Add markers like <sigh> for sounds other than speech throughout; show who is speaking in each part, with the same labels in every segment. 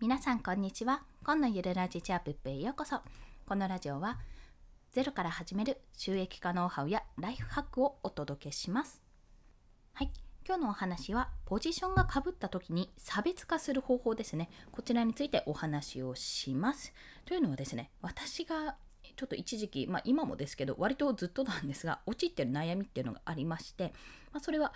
Speaker 1: 皆さんこんにちは。今のゆるラジチャープップへようこそ。このラジオはゼロから始める収益化ノウハウやライフハックをお届けします。はい。今日のお話はポジションがかぶった時に差別化する方法ですね。こちらについてお話をします。というのはですね私がちょっと一時期、まあ、今もですけど割とずっとなんですが陥ってる悩みっていうのがありまして、まあ、それは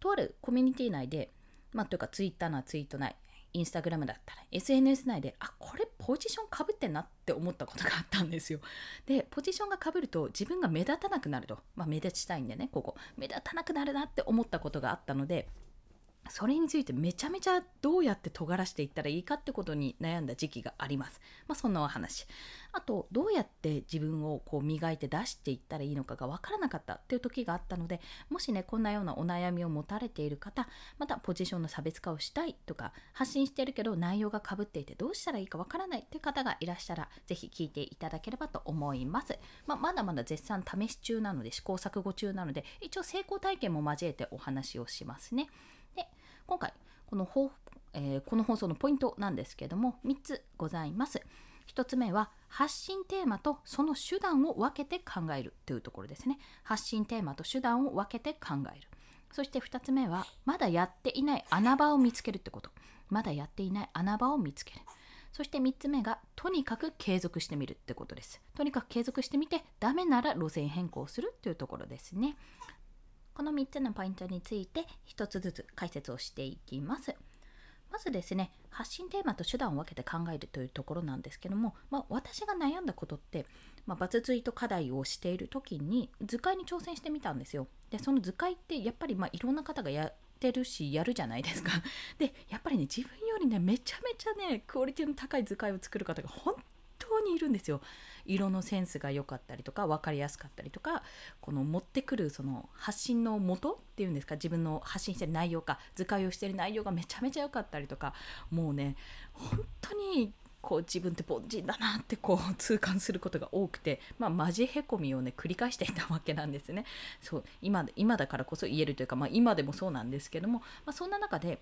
Speaker 1: とあるコミュニティ内でまあ、というかツイッターなツイート内インスタグラムだったら SNS 内であこれポジションかぶってんなって思ったことがあったんですよ。でポジションがかぶると自分が目立たなくなると、まあ、目立ちたいんでねここ。目立たなくなるなって思ったことがあったのでそれについてめちゃめちゃどうやって尖らしていったらいいかってことに悩んだ時期があります。まあ、そんなお話。あと、どうやって自分をこう磨いて出していったらいいのかがわからなかったっていう時があったので、もしね、こんなようなお悩みを持たれている方、またポジションの差別化をしたいとか、発信してるけど内容がかぶっていてどうしたらいいかわからないっていう方がいらっしゃら、ぜひ聞いていただければと思います。まあ、まだまだ絶賛試し中なので、試行錯誤中なので、一応成功体験も交えてお話をしますね。今回、このえー、この放送のポイントなんですけども3つございます。1つ目は発信テーマとその手段を分けて考えるというところですね。発信テーマと手段を分けて考える。そして2つ目はまだやっていない穴場を見つけるってこと。まだやっていない穴場を見つける。そして3つ目がとにかく継続してみるってことです。とにかく継続してみてダメなら路線変更するというところですね。この3つのポイントについて1つずつ解説をしていきます。まずですね、発信テーマと手段を分けて考えるというところなんですけども、まあ、私が悩んだことって、まあ、バツツイート課題をしている時に図解に挑戦してみたんですよ。で、その図解ってやっぱりまあいろんな方がやってるしやるじゃないですか。で、やっぱりね、自分よりね、めちゃめちゃね、クオリティの高い図解を作る方が本当にいるんですよ。色のセンスが良かったりとか分かりやすかったりとかこの持ってくるその発信の元っていうんですか自分の発信してる内容か図解をしてる内容がめちゃめちゃ良かったりとかもうね本当にこう自分って凡人だなってこう痛感することが多くて、まあ、マジへこみをね繰り返していたわけなんですね。そう今今だからこそ言えるというか、まあ、今でもそうなんですけども、まあ、そんな中で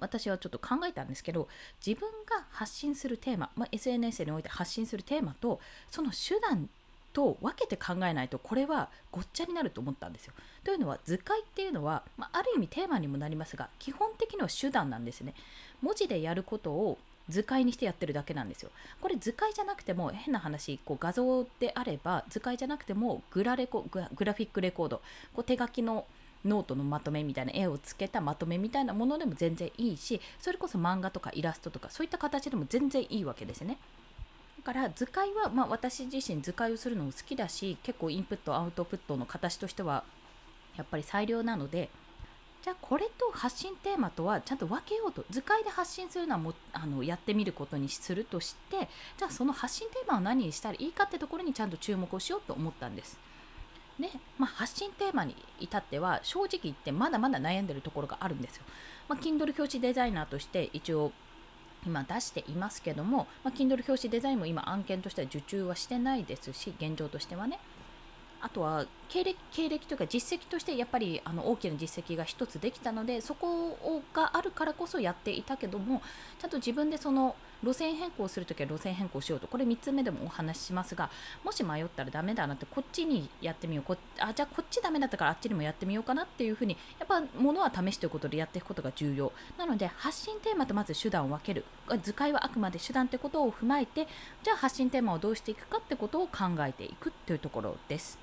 Speaker 1: 私はちょっと考えたんですけど自分が発信するテーマ、まあ、SNS において発信するテーマとその手段と分けて考えないとこれはごっちゃになると思ったんですよ。というのは図解っていうのは、まあ、ある意味テーマにもなりますが基本的には手段なんですね。文字でやることを図解にしてやってるだけなんですよ。これ図解じゃなくても変な話こう画像であれば図解じゃなくてもグラレコグラフィックレコードこう手書きのノートのまとめみたいな絵をつけたまとめみたいなものでも全然いいしそれこそ漫画とかイラストとかそういった形でも全然いいわけですね。だから図解は、まあ、私自身図解をするのも好きだし結構インプットアウトプットの形としてはやっぱり最良なのでじゃあこれと発信テーマとはちゃんと分けようと図解で発信するのはもあのやってみることにするとしてじゃあその発信テーマを何にしたらいいかってところにちゃんと注目をしようと思ったんです。で、まあ、発信テーマに至っては正直言ってまだまだ悩んでるところがあるんですよ。まあ、Kindle 表紙デザイナーとして一応今出していますけども、まあ、Kindle 表紙デザインも今案件としては受注はしてないですし現状としてはね。あとは経歴経歴というか実績としてやっぱりあの大きな実績が1つできたのでそこがあるからこそやっていたけどもちゃんと自分でその路線変更するときは路線変更しようと。これ3つ目でもお話ししますがもし迷ったらダメだなってこっちにやってみよう。こあじゃあこっちダメだったからあっちにもやってみようかなっていうふうにやっぱものは試しということでやっていくことが重要。なので発信テーマとまず手段を分ける。図解はあくまで手段ってことを踏まえてじゃあ発信テーマをどうしていくかってことを考えていくというところです。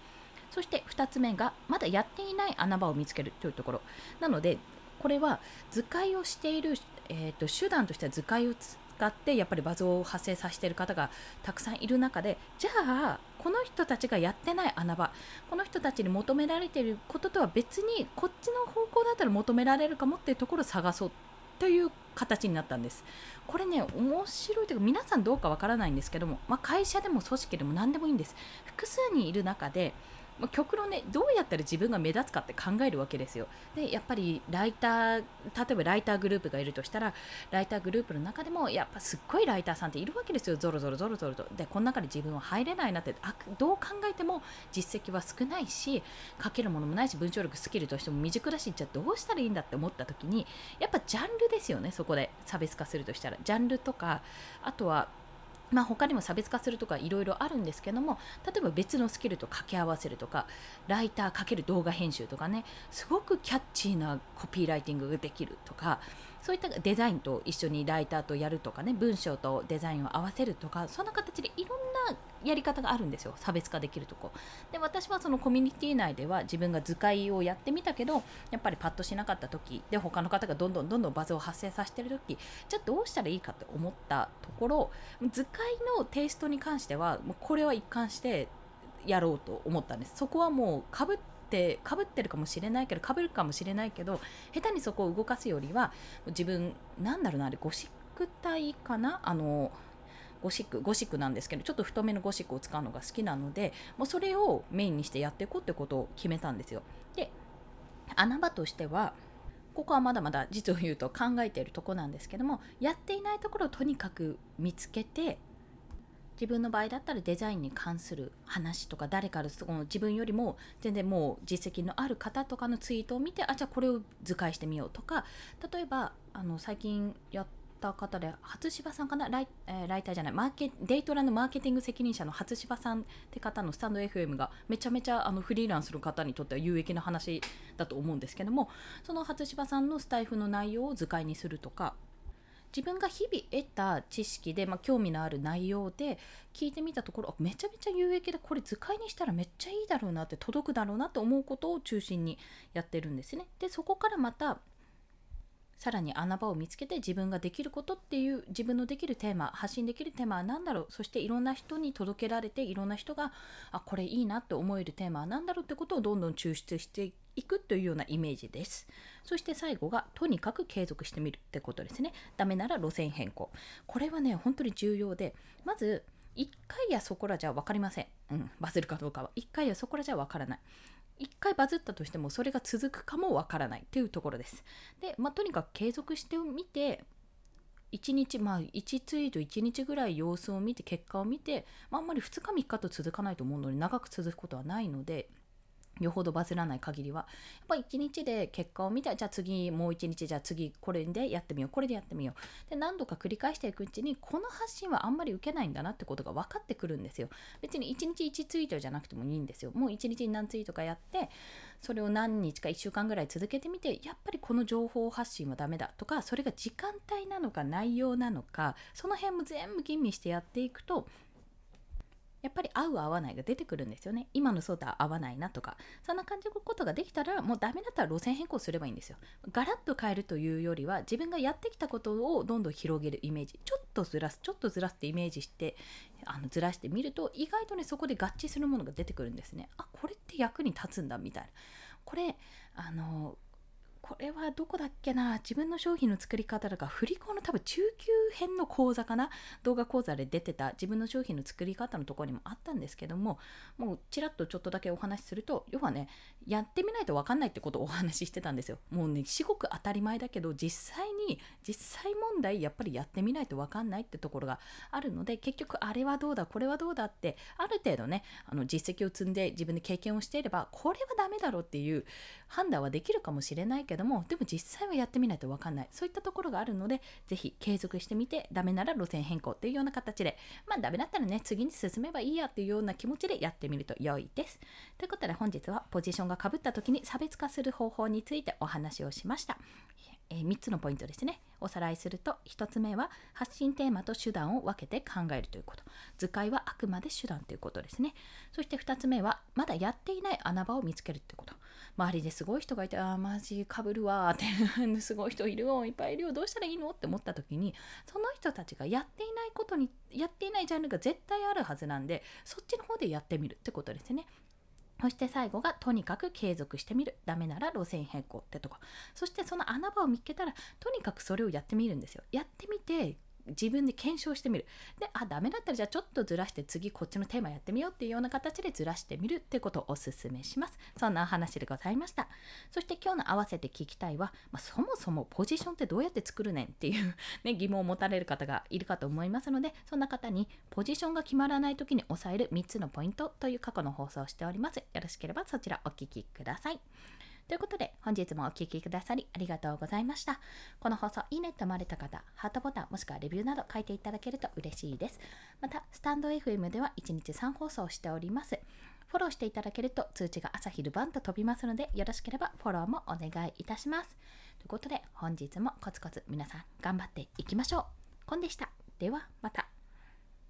Speaker 1: そして2つ目がまだやっていない穴場を見つけるというところ。なのでこれは図解をしている、えーと、手段としては図解を使ってやっぱりバズを発生させている方がたくさんいる中でじゃあこの人たちがやってない穴場この人たちに求められていることとは別にこっちの方向だったら求められるかもっていうところを探そうという形になったんです。これね、面白いというか、皆さんどうかわからないんですけども、まあ、会社でも組織でも何でもいいんです。複数にいる中で、まあ、極論ねどうやったら自分が目立つかって考えるわけですよ。でやっぱりライター例えばライターグループがいるとしたらライターグループの中でもやっぱすっごいライターさんっているわけですよ。ゾロゾロゾロゾロと。でこの中で自分は入れないなって。あどう考えても実績は少ないし書けるものもないし文章力スキルとしても未熟だしじゃあどうしたらいいんだって思った時にやっぱジャンルですよねそこで差別化するとしたら。ジャンルとかあとはまあ、他にも差別化するとかいろいろあるんですけども例えば別のスキルと掛け合わせるとかライター×動画編集とかねすごくキャッチーなコピーライティングができるとかそういったデザインと一緒にライターとやるとかね文章とデザインを合わせるとかそんな形でいろんなやり方があるんですよ。差別化できるとこ。で私はそのコミュニティ内では自分が図解をやってみたけどやっぱりパッとしなかった時で他の方がどんどんどんどんバズを発生させてる時じゃあどうしたらいいかって思ったところ図解のテイストに関してはもうこれは一貫してやろうと思ったんです。そこはもうかぶってかぶってるかもしれないけどかぶるかもしれないけど下手にそこを動かすよりは自分なんだろうなあれゴシック体かな？あのゴシックゴシックなんですけどちょっと太めのゴシックを使うのが好きなのでもうそれをメインにしてやっていこうってことを決めたんですよ。で穴場としてはここはまだまだ実を言うと考えているとこなんですけどもやっていないところをとにかく見つけて自分の場合だったらデザインに関する話とか誰かのその自分よりも全然もう実績のある方とかのツイートを見てあじゃあこれを図解してみようとか例えばあの最近やった方で初芝さんかな？ライ,、えー、ライターじゃない。マーケデイトラのマーケティング責任者の初芝さんって方のスタンド FM がめちゃめちゃあのフリーランスの方にとっては有益な話だと思うんですけどもその初芝さんのスタイフの内容を図解にするとか自分が日々得た知識で、まあ、興味のある内容で聞いてみたところめちゃめちゃ有益でこれ図解にしたらめっちゃいいだろうなって届くだろうなと思うことを中心にやってるんですね。でそこからまたさらに穴場を見つけて自分ができることっていう自分のできるテーマ発信できるテーマは何だろうそしていろんな人に届けられていろんな人があこれいいなって思えるテーマは何だろうってことをどんどん抽出していくというようなイメージです。そして最後がとにかく継続してみるってことですね。ダメなら路線変更。これはね本当に重要でまず1回やそこらじゃ分かりません、うん、バズるかどうかは。1回やそこらじゃ分からない。1回バズったとしてもそれが続くかもわからないっていうところです。で、まあ、とにかく継続してみて1日まあ1ツイート1日ぐらい様子を見て結果を見て、まあ、あんまり2日3日と続かないと思うので長く続くことはないのでよほどバズらない限りはやっぱ1日で結果を見てじゃあ次もう1日じゃあ次これでやってみようこれでやってみよう。で何度か繰り返していくうちにこの発信はあんまり受けないんだなってことが分かってくるんですよ。別に1日1ツイートじゃなくてもいいんですよ。もう1日に何ツイートかやってそれを何日か1週間ぐらい続けてみてやっぱりこの情報発信はダメだとかそれが時間帯なのか内容なのかその辺も全部吟味してやっていくとやっぱり合う合わないが出てくるんですよね。今のそうとは合わないなとか。そんな感じのことができたらもうダメだったら路線変更すればいいんですよ。ガラッと変えるというよりは自分がやってきたことをどんどん広げるイメージ。ちょっとずらすちょっとずらすってイメージしてあのずらしてみると意外とねそこで合致するものが出てくるんですね。あこれって役に立つんだみたいな。これあのこれはどこだっけな？自分の商品の作り方とか振り子の多分中級編の講座かな？動画講座で出てた自分の商品の作り方のところにもあったんですけどももうちらっとちょっとだけお話しすると要はねやってみないと分かんないってことをお話ししてたんですよ。もうね至極当たり前だけど実際に実際問題やっぱりやってみないと分かんないってところがあるので結局あれはどうだ？これはどうだ？ってある程度ねあの実績を積んで自分で経験をしていればこれはダメだろうっていう判断はできるかもしれないけどけどもでも実際はやってみないと分かんない。そういったところがあるので是非継続してみてダメなら路線変更っていうような形でまあダメだったらね次に進めばいいやっていうような気持ちでやってみると良いです。ということで本日はポジションがかぶった時に差別化する方法についてお話をしました。えー、3つのポイントですね。おさらいすると1つ目は発信テーマと手段を分けて考えるということ。図解はあくまで手段ということですね。そして2つ目はまだやっていない穴場を見つけるということ。周りですごい人がいてああマジかぶるわーって <laughs> すごい人いるよいっぱいいるよどうしたらいいのって思った時にその人たちがやっていないことにやっていないジャンルが絶対あるはずなんでそっちの方でやってみるってことですね。そして最後がとにかく継続してみる。ダメなら路線変更ってとこ。そしてその穴場を見つけたらとにかくそれをやってみるんですよ。やってみて自分で検証してみる。であダメだったらじゃあちょっとずらして次こっちのテーマやってみようっていうような形でずらしてみるってことをおすすめします。そんなお話でございました。そして今日の合わせて聞きたいは、まあ、そもそもポジションってどうやって作るねんっていうね、<laughs> 疑問を持たれる方がいるかと思いますのでそんな方にポジションが決まらない時に押さえる3つのポイントという過去の放送をしております。よろしければそちらお聞きください。ということで、本日もお聴きくださりありがとうございました。この放送、いいねと思われた方、ハートボタンもしくはレビューなど書いていただけると嬉しいです。また、スタンド FM では1日3放送しております。フォローしていただけると通知が朝昼晩と飛びますので、よろしければフォローもお願いいたします。ということで、本日もコツコツ皆さん頑張っていきましょう。コンでした。では、また。